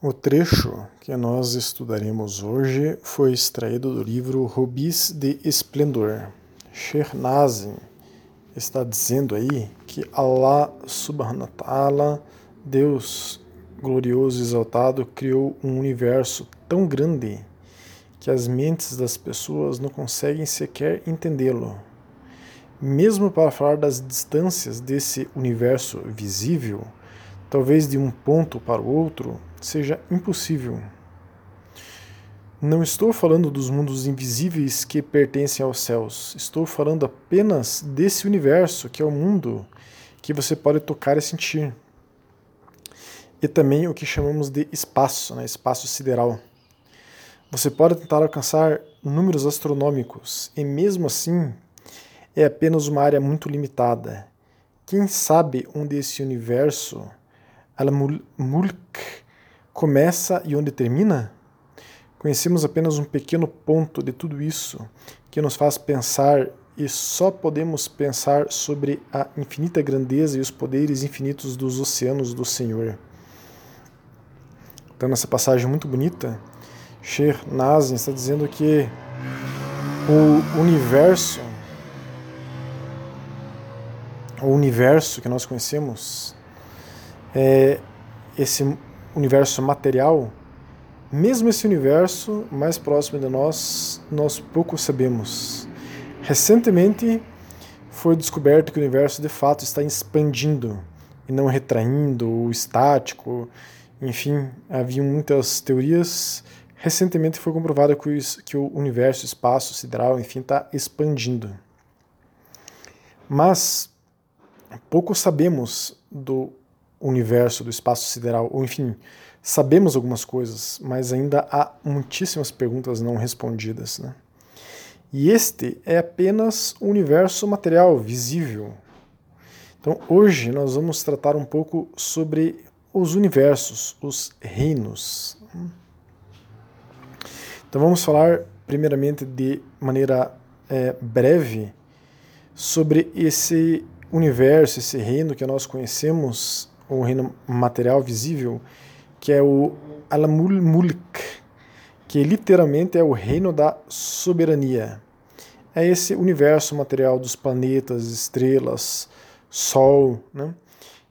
O trecho que nós estudaremos hoje foi extraído do livro Rubis de Esplendor. Sheikh Nazim está dizendo aí que Allah subhanahu wa ta'ala, Deus glorioso e exaltado, criou um universo tão grande que as mentes das pessoas não conseguem sequer entendê-lo. Mesmo para falar das distâncias desse universo visível, talvez de um ponto para o outro, seja impossível. Não estou falando dos mundos invisíveis que pertencem aos céus, estou falando apenas desse universo que é o mundo que você pode tocar e sentir. E também o que chamamos de espaço, né, espaço sideral. Você pode tentar alcançar números astronômicos e mesmo assim é apenas uma área muito limitada. Quem sabe onde esse universo, Al-Mulk, começa e onde termina? Conhecemos apenas um pequeno ponto de tudo isso que nos faz pensar e só podemos pensar sobre a infinita grandeza e os poderes infinitos dos oceanos do Senhor. Então, nessa passagem muito bonita, Sher Nazim está dizendo que o universo, o universo que nós conhecemos, é esse universo material, mesmo esse universo mais próximo de nós, nós pouco sabemos. Recentemente foi descoberto que o universo de fato está expandindo e não retraindo ou estático. Enfim, havia muitas teorias. Recentemente foi comprovado que o universo, espaço sideral, enfim, está expandindo. Mas pouco sabemos do universo, do espaço sideral, ou enfim, sabemos algumas coisas, mas ainda há muitíssimas perguntas não respondidas. Né? E este é apenas o universo material, visível. Então, hoje nós vamos tratar um pouco sobre os universos, os reinos. Então, vamos falar primeiramente de maneira é, breve sobre esse universo, esse reino que nós conhecemos o reino material visível, que é o Alamul Mulk, que literalmente é o reino da soberania. É esse universo material dos planetas, estrelas, Sol né,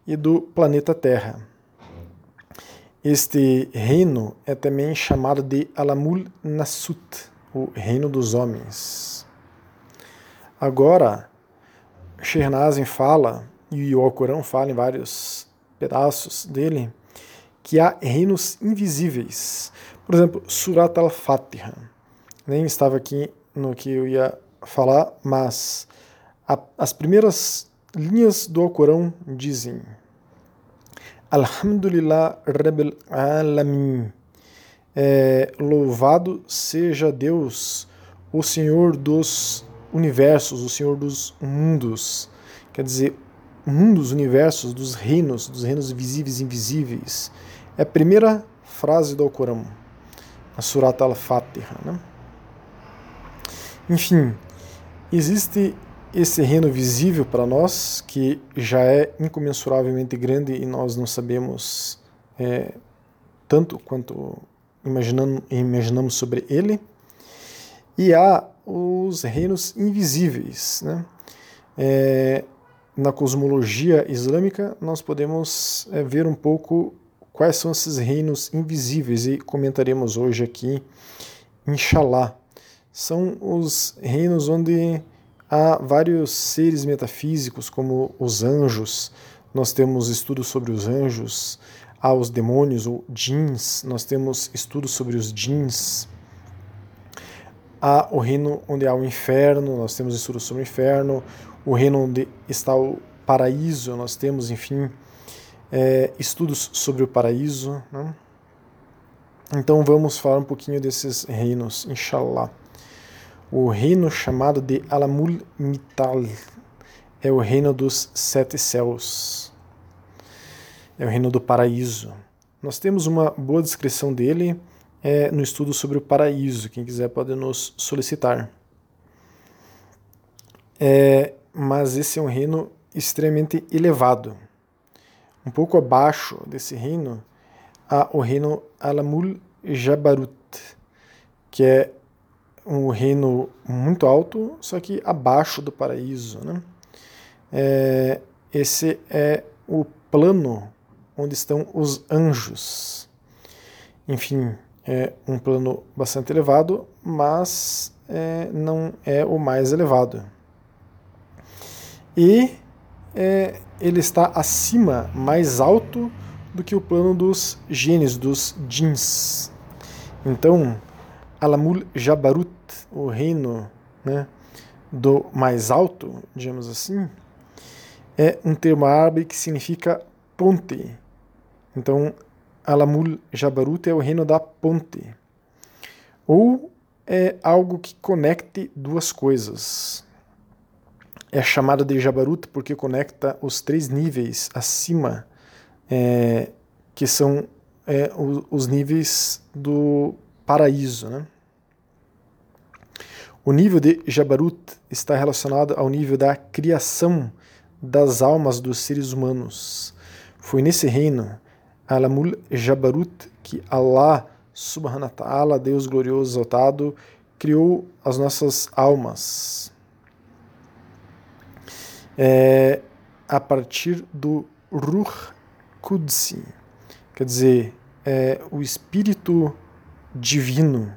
e do planeta Terra. Este reino é também chamado de Alamul Nasut, o reino dos homens. Agora, Shernazin fala, e o Alcorão fala em vários pedaços dele, que há reinos invisíveis. Por exemplo, Surat al-Fatiha. Nem estava aqui no que eu ia falar, mas a, as primeiras linhas do Alcorão dizem Alhamdulillah Rabbil Alamin. É, louvado seja Deus, o Senhor dos universos, o Senhor dos mundos. Quer dizer, mundos, universos, dos reinos, dos reinos visíveis e invisíveis. É a primeira frase do Alcorão, a Surat al-Fatiha. Né? Enfim, existe esse reino visível para nós, que já é incomensuravelmente grande e nós não sabemos é, tanto quanto imaginamos, imaginamos sobre ele. E há os reinos invisíveis. Né? É, na cosmologia islâmica, nós podemos é, ver um pouco quais são esses reinos invisíveis e comentaremos hoje aqui, inshallah. São os reinos onde há vários seres metafísicos, como os anjos, nós temos estudos sobre os anjos, há os demônios ou jeans, nós temos estudos sobre os jeans. Há o reino onde há o inferno, nós temos estudos sobre o inferno, o reino onde está o paraíso, nós temos, enfim, é, estudos sobre o paraíso. Né? Então vamos falar um pouquinho desses reinos, inshallah. O reino chamado de Alamul Mital é o reino dos sete céus, é o reino do paraíso. Nós temos uma boa descrição dele é, no estudo sobre o paraíso. Quem quiser pode nos solicitar. É, mas esse é um reino extremamente elevado. Um pouco abaixo desse reino há o reino Alamul Jabarut, que é um reino muito alto, só que abaixo do paraíso. Né? É, esse é o plano onde estão os anjos. Enfim, é um plano bastante elevado, mas é, não é o mais elevado. E é, ele está acima, mais alto do que o plano dos genes, dos jins. Então, Alamul Jabarut, o reino né, do mais alto, digamos assim, é um termo árabe que significa ponte. Então, Alamul Jabarut é o reino da ponte. Ou é algo que conecte duas coisas. É chamado de Jabarut porque conecta os três níveis acima, é, que são é, os, os níveis do paraíso. Né? O nível de Jabarut está relacionado ao nível da criação das almas dos seres humanos. Foi nesse reino Alamul Jabarut, que Allah subhanahu wa ta'ala, Deus glorioso exaltado, criou as nossas almas. É, a partir do Ruh Qudsi, quer dizer, é, o espírito divino.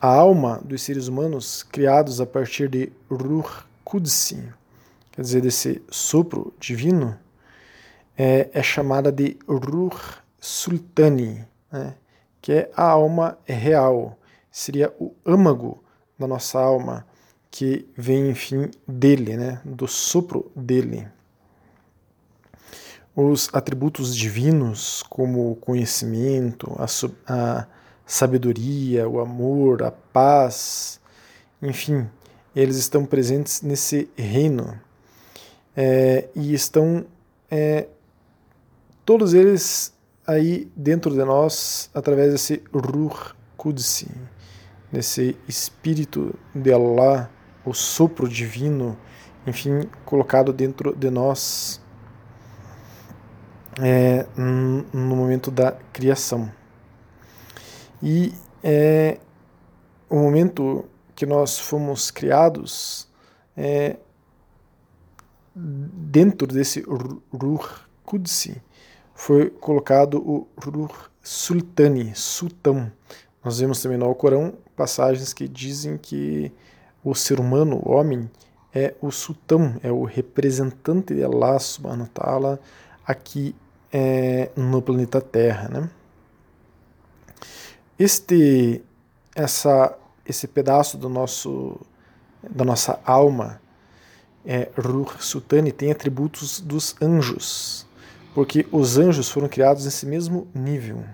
A alma dos seres humanos criados a partir de Ruh Qudsi, quer dizer, desse sopro divino, é, é chamada de Ruh Sultani, né? que é a alma real, seria o âmago da nossa alma, que vem, enfim, dele, né? do sopro dele. Os atributos divinos, como o conhecimento, a, a sabedoria, o amor, a paz, enfim, eles estão presentes nesse reino é, e estão é, todos eles aí dentro de nós através desse Ruh Qudsi, desse espírito de Allah, o sopro divino, enfim, colocado dentro de nós é, no momento da criação. E é, o momento que nós fomos criados é, dentro desse Ruh Qudsi, foi colocado o Ruh Sultani, Sultão. Nós vemos também no Alcorão passagens que dizem que o ser humano, o homem, é o sultão, é o representante de Allah subhanahu wa ta'ala aqui é, no planeta Terra. Né? Este, essa, esse pedaço do nosso, da nossa alma, é, Ruh Sultani, tem atributos dos anjos porque os anjos foram criados nesse mesmo nível.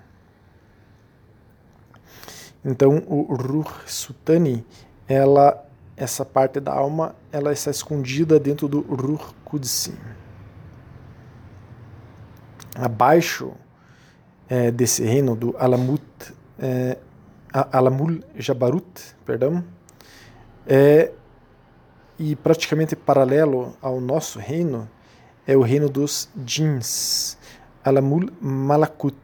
Então, o Ruh Sutani, ela, essa parte da alma, ela está escondida dentro do Ruh Qudsi. Abaixo é, desse reino do Alamut, é, Alamul Jabarut, perdão, é, e praticamente paralelo ao nosso reino, é o reino dos jins, Alamul Malakut,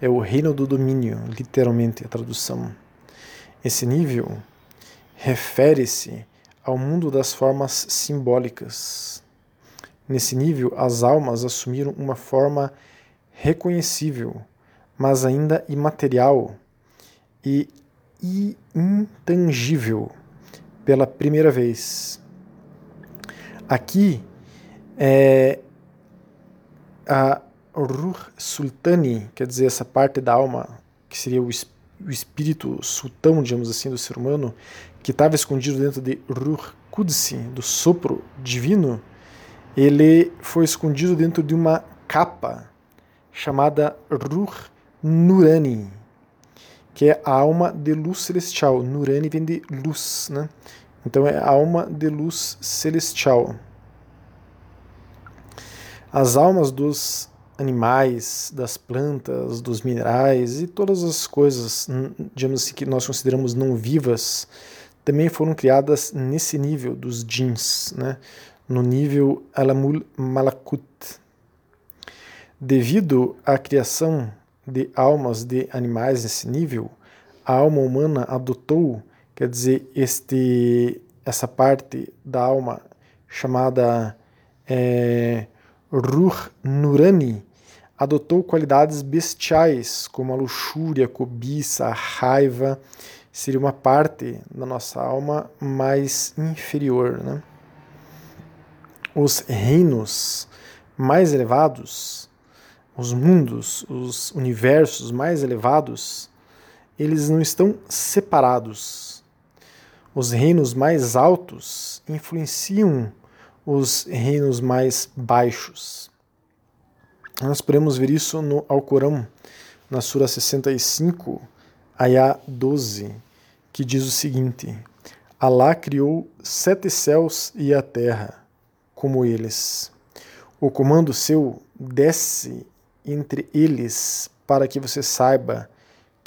é o reino do domínio, literalmente a tradução. Esse nível refere-se ao mundo das formas simbólicas. Nesse nível, as almas assumiram uma forma reconhecível, mas ainda imaterial e intangível pela primeira vez. Aqui, é, a Ruh Sultani, quer dizer, essa parte da alma, que seria o, o espírito sultão, digamos assim, do ser humano, que estava escondido dentro de Ruh Qudsi, do sopro divino, ele foi escondido dentro de uma capa chamada Ruh Nurani, que é a alma de luz celestial. Nurani vem de luz, né? Então é a alma de luz celestial. Então é a alma de luz celestial. As almas dos animais, das plantas, dos minerais e todas as coisas, digamos assim, que nós consideramos não vivas, também foram criadas nesse nível dos jins, né? no nível Alamul Malakut. Devido à criação de almas de animais nesse nível, a alma humana adotou, quer dizer, este, essa parte da alma chamada é, Ruh Nurani, adotou qualidades bestiais, como a luxúria, a cobiça, a raiva, seria uma parte da nossa alma mais inferior. Né? Os reinos mais elevados, os mundos, os universos mais elevados, eles não estão separados. Os reinos mais altos influenciam os reinos mais baixos. Nós podemos ver isso no Alcorão, na Sura 65, Ayah 12, que diz o seguinte: Alá criou sete céus e a terra, como eles. O comando seu desce entre eles para que você saiba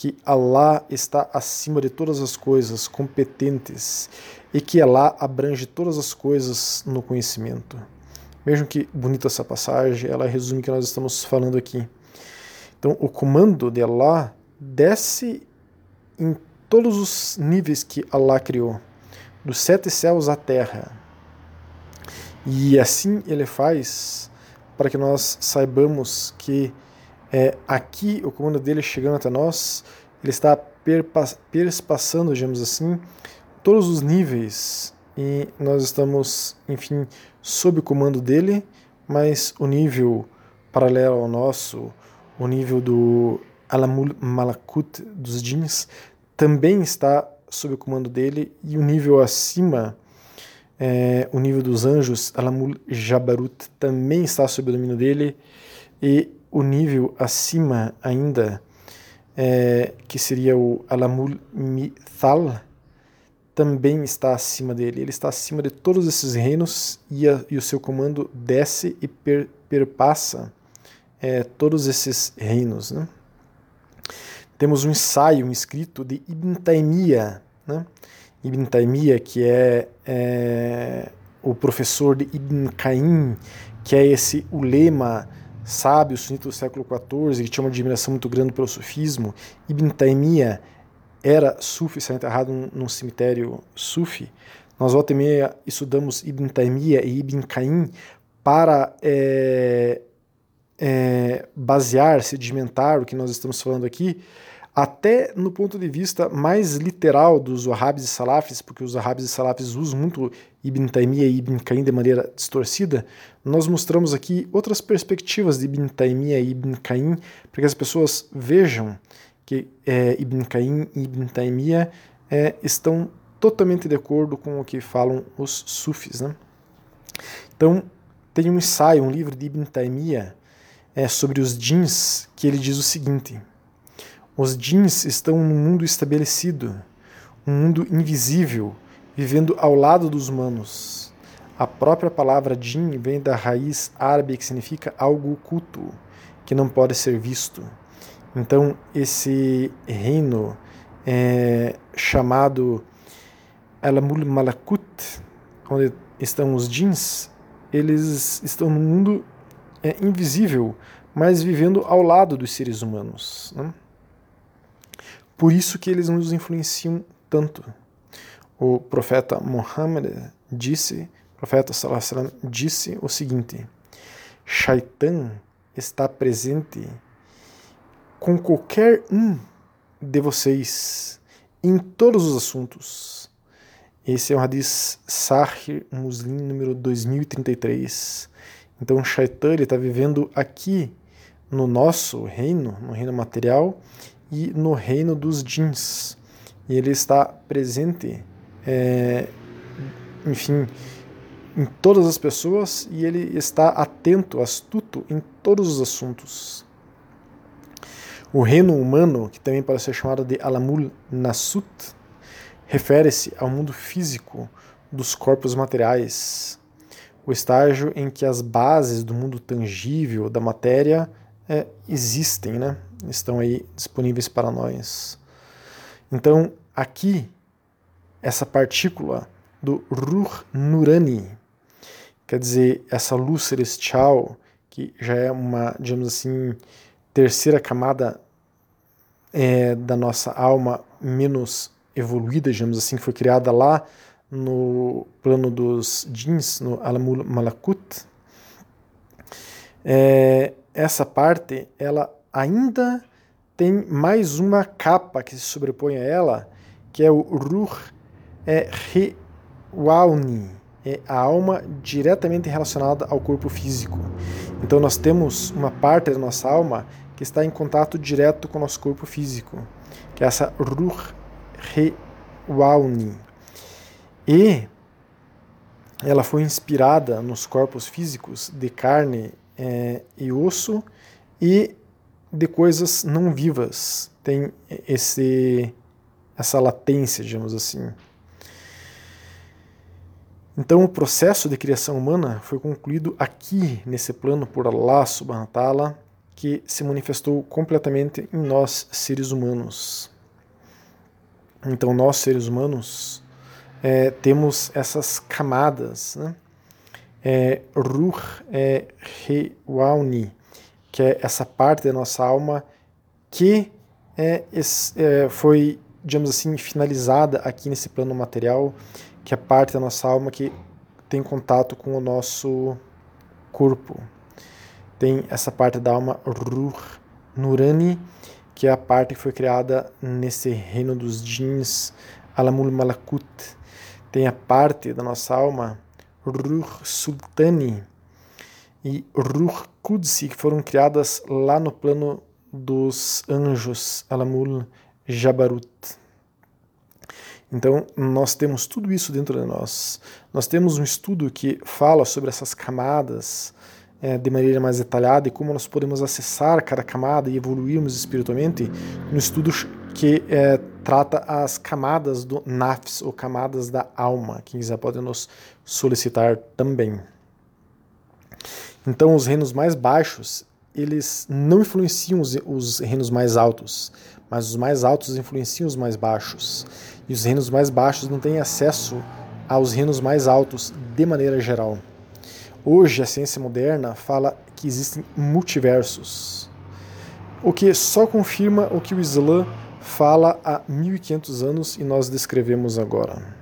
que Allah está acima de todas as coisas competentes e que Allah abrange todas as coisas no conhecimento. Vejam que bonita essa passagem, ela resume o que nós estamos falando aqui. Então, o comando de Allah desce em todos os níveis que Allah criou, dos sete céus à terra. E assim ele faz para que nós saibamos que é, aqui o comando dele chegando até nós, ele está perspassando, digamos assim, todos os níveis. E nós estamos, enfim, sob o comando dele, mas o nível paralelo ao nosso, o nível do Alamul Malakut dos jeans, também está sob o comando dele. E o nível acima é, o nível dos anjos, Alamul Jabarut, também está sob o domínio dele, e o nível acima ainda, é, que seria o Alamul Mithal, também está acima dele. Ele está acima de todos esses reinos e, a, e o seu comando desce e per, perpassa é, todos esses reinos. Né? Temos um ensaio, um escrito de Ibn Taymiyyah, né? Ibn Taymiyyah, que é, é, o professor de Ibn Qayyim, que é esse ulema sábio sunita do século XIV, que tinha uma admiração muito grande pelo sufismo. Ibn Taymiyyah era sufi, está enterrado num, cemitério sufi. Nós volta e meia estudamos Ibn Taymiyyah e Ibn Qayyim para é, é, basear, sedimentar o que nós estamos falando aqui, até no ponto de vista mais literal dos Wahhabis e Salafis, porque os Wahhabis e Salafis usam muito Ibn Taymiyyah e Ibn Qayyim de maneira distorcida, nós mostramos aqui outras perspectivas de Ibn Taymiyyah e Ibn Qayyim, para que as pessoas vejam que é, Ibn Qayyim e Ibn Taymiyyah é, estão totalmente de acordo com o que falam os sufis. Né? Então, tem um ensaio, um livro de Ibn Taymiyyah é, sobre os jeans, que ele diz o seguinte os jeans estão num mundo estabelecido, um mundo invisível, vivendo ao lado dos humanos. A própria palavra jin vem da raiz árabe que significa algo oculto, que não pode ser visto. Então, esse reino é chamado Alamul Malakut, onde estão os jeans, eles estão no mundo é, invisível, mas vivendo ao lado dos seres humanos. Né? Por isso que eles nos influenciam tanto. O profeta Muhammad disse, o profeta Sallallahu disse o seguinte: Shaitan está presente com qualquer um de vocês em todos os assuntos. Esse é o hadith Sahih Muslim número 2033. Então, Shaitan está vivendo aqui no nosso reino, no reino material, e no reino dos jeans. E ele está presente, é, enfim, em todas as pessoas e ele está atento, astuto em todos os assuntos. O reino humano, que também pode ser chamado de Alamul Nasut, refere-se ao mundo físico dos corpos materiais, o estágio em que as bases do mundo tangível da matéria é, existem, né? Estão aí disponíveis para nós. Então, aqui, essa partícula do Ruh Nurani, quer dizer, essa luz celestial que já é uma, digamos assim, terceira camada é, da nossa alma menos evoluída, digamos assim, que foi criada lá no plano dos jeans, no Alamul Malakut, é, essa parte ela ainda tem mais uma capa que se sobrepõe a ela, que é o Ruh é Rewauni, é a alma diretamente relacionada ao corpo físico. Então nós temos uma parte da nossa alma que está em contato direto com o nosso corpo físico, que é essa Ruh Rewauni. E ela foi inspirada nos corpos físicos de carne é, e osso e de coisas não vivas. Tem esse, essa latência, digamos assim. Então, o processo de criação humana foi concluído aqui, nesse plano, por Allah subhanahu wa ta'ala, que se manifestou completamente em nós, seres humanos. Então, nós, seres humanos, é, temos essas camadas, né? É, Ruh é Rewauni, que é essa parte da nossa alma que é, é, foi, digamos assim, finalizada aqui nesse plano material, que é parte da nossa alma que tem contato com o nosso corpo. Tem essa parte da alma Ruh Nurani, que é a parte que foi criada nesse reino dos jeans, Alamul Malakut, tem a parte da nossa alma, Ruh Sultani e Ruh Qudsi, que foram criadas lá no plano dos anjos, Alamul Jabarut. Então, nós temos tudo isso dentro de nós. Nós temos um estudo que fala sobre essas camadas é, de maneira mais detalhada e como nós podemos acessar cada camada e evoluirmos espiritualmente no estudo que é, trata as camadas do nafs, ou camadas da alma. Quem quiser pode nos solicitar também. Então, os reinos mais baixos, eles não influenciam os, os reinos mais altos, mas os mais altos influenciam os mais baixos. E os reinos mais baixos não têm acesso aos reinos mais altos de maneira geral. Hoje, a ciência moderna fala que existem multiversos, o que só confirma o que o Islã fala há 1500 anos e nós descrevemos agora.